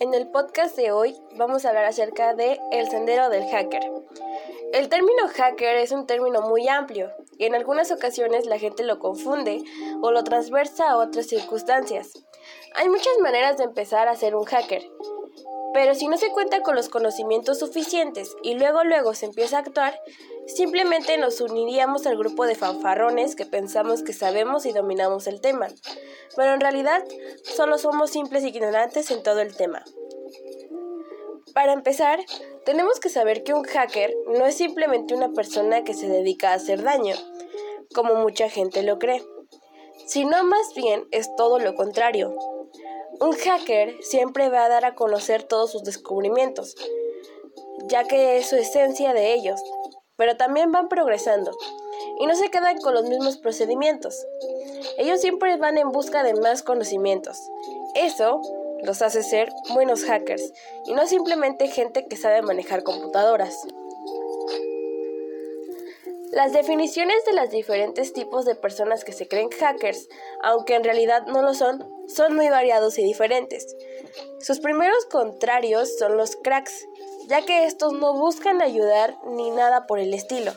En el podcast de hoy vamos a hablar acerca de el sendero del hacker. El término hacker es un término muy amplio y en algunas ocasiones la gente lo confunde o lo transversa a otras circunstancias. Hay muchas maneras de empezar a ser un hacker, pero si no se cuenta con los conocimientos suficientes y luego luego se empieza a actuar, simplemente nos uniríamos al grupo de fanfarrones que pensamos que sabemos y dominamos el tema, pero en realidad solo somos simples ignorantes en todo el tema. Para empezar, tenemos que saber que un hacker no es simplemente una persona que se dedica a hacer daño, como mucha gente lo cree, sino más bien es todo lo contrario. Un hacker siempre va a dar a conocer todos sus descubrimientos, ya que es su esencia de ellos, pero también van progresando y no se quedan con los mismos procedimientos. Ellos siempre van en busca de más conocimientos. Eso los hace ser buenos hackers y no simplemente gente que sabe manejar computadoras. Las definiciones de los diferentes tipos de personas que se creen hackers, aunque en realidad no lo son, son muy variados y diferentes. Sus primeros contrarios son los cracks, ya que estos no buscan ayudar ni nada por el estilo,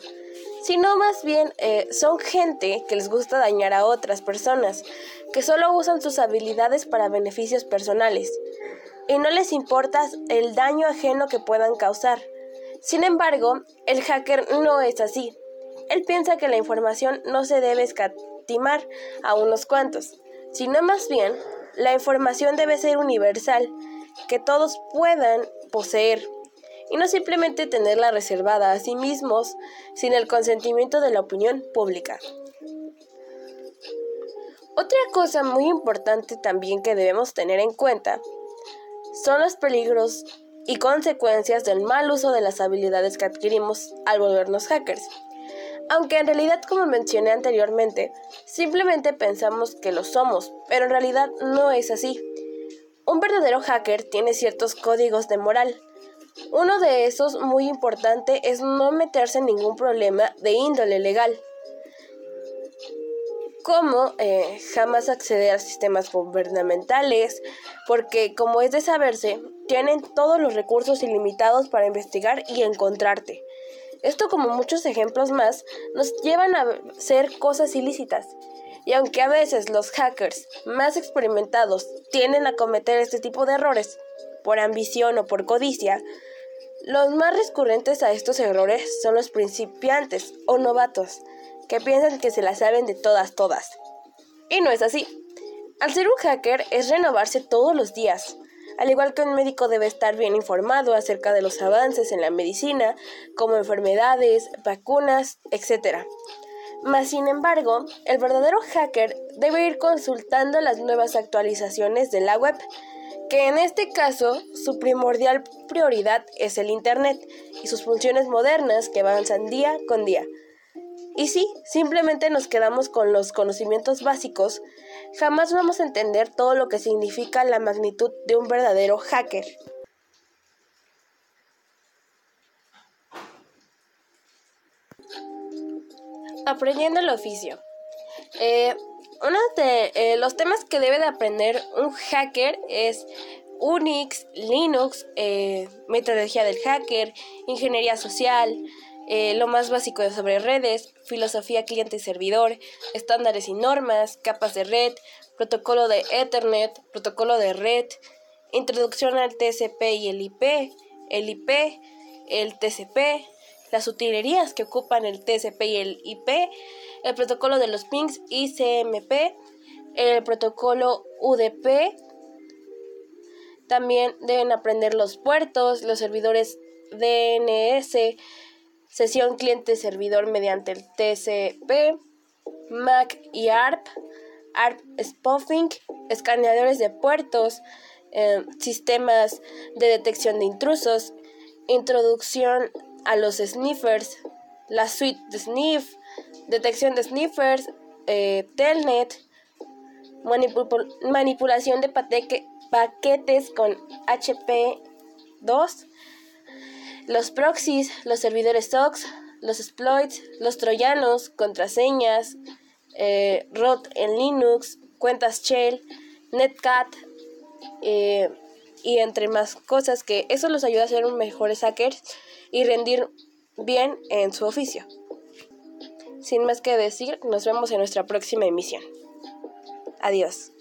sino más bien eh, son gente que les gusta dañar a otras personas, que solo usan sus habilidades para beneficios personales, y no les importa el daño ajeno que puedan causar. Sin embargo, el hacker no es así. Él piensa que la información no se debe escatimar a unos cuantos, sino más bien la información debe ser universal, que todos puedan poseer y no simplemente tenerla reservada a sí mismos sin el consentimiento de la opinión pública. Otra cosa muy importante también que debemos tener en cuenta son los peligros y consecuencias del mal uso de las habilidades que adquirimos al volvernos hackers. Aunque en realidad, como mencioné anteriormente, simplemente pensamos que lo somos, pero en realidad no es así. Un verdadero hacker tiene ciertos códigos de moral, uno de esos muy importante es no meterse en ningún problema de índole legal, como eh, jamás acceder a sistemas gubernamentales, porque como es de saberse, tienen todos los recursos ilimitados para investigar y encontrarte. Esto como muchos ejemplos más nos llevan a hacer cosas ilícitas. Y aunque a veces los hackers más experimentados tienden a cometer este tipo de errores, por ambición o por codicia, los más recurrentes a estos errores son los principiantes o novatos, que piensan que se la saben de todas, todas. Y no es así. Al ser un hacker es renovarse todos los días, al igual que un médico debe estar bien informado acerca de los avances en la medicina, como enfermedades, vacunas, etc. Mas, sin embargo, el verdadero hacker debe ir consultando las nuevas actualizaciones de la web que en este caso su primordial prioridad es el Internet y sus funciones modernas que avanzan día con día. Y si simplemente nos quedamos con los conocimientos básicos, jamás vamos a entender todo lo que significa la magnitud de un verdadero hacker. Aprendiendo el oficio. Eh, uno de eh, los temas que debe de aprender un hacker es Unix, Linux, eh, metodología del hacker, ingeniería social, eh, lo más básico sobre redes, filosofía cliente y servidor, estándares y normas, capas de red, protocolo de Ethernet, protocolo de red, introducción al TCP y el IP, el IP, el TCP, las utilerías que ocupan el TCP y el IP, el protocolo de los pings ICMP, el protocolo UDP. También deben aprender los puertos, los servidores DNS, sesión cliente-servidor mediante el TCP, MAC y ARP, ARP spoofing, escaneadores de puertos, eh, sistemas de detección de intrusos, introducción a los sniffers, la suite de sniff, detección de sniffers, eh, telnet, manipulación de paquetes con HP2, los proxies, los servidores SOX, los exploits, los troyanos, contraseñas, eh, root en Linux, cuentas shell, netcat, eh, y entre más cosas que eso los ayuda a ser mejores hackers y rendir bien en su oficio. Sin más que decir, nos vemos en nuestra próxima emisión. Adiós.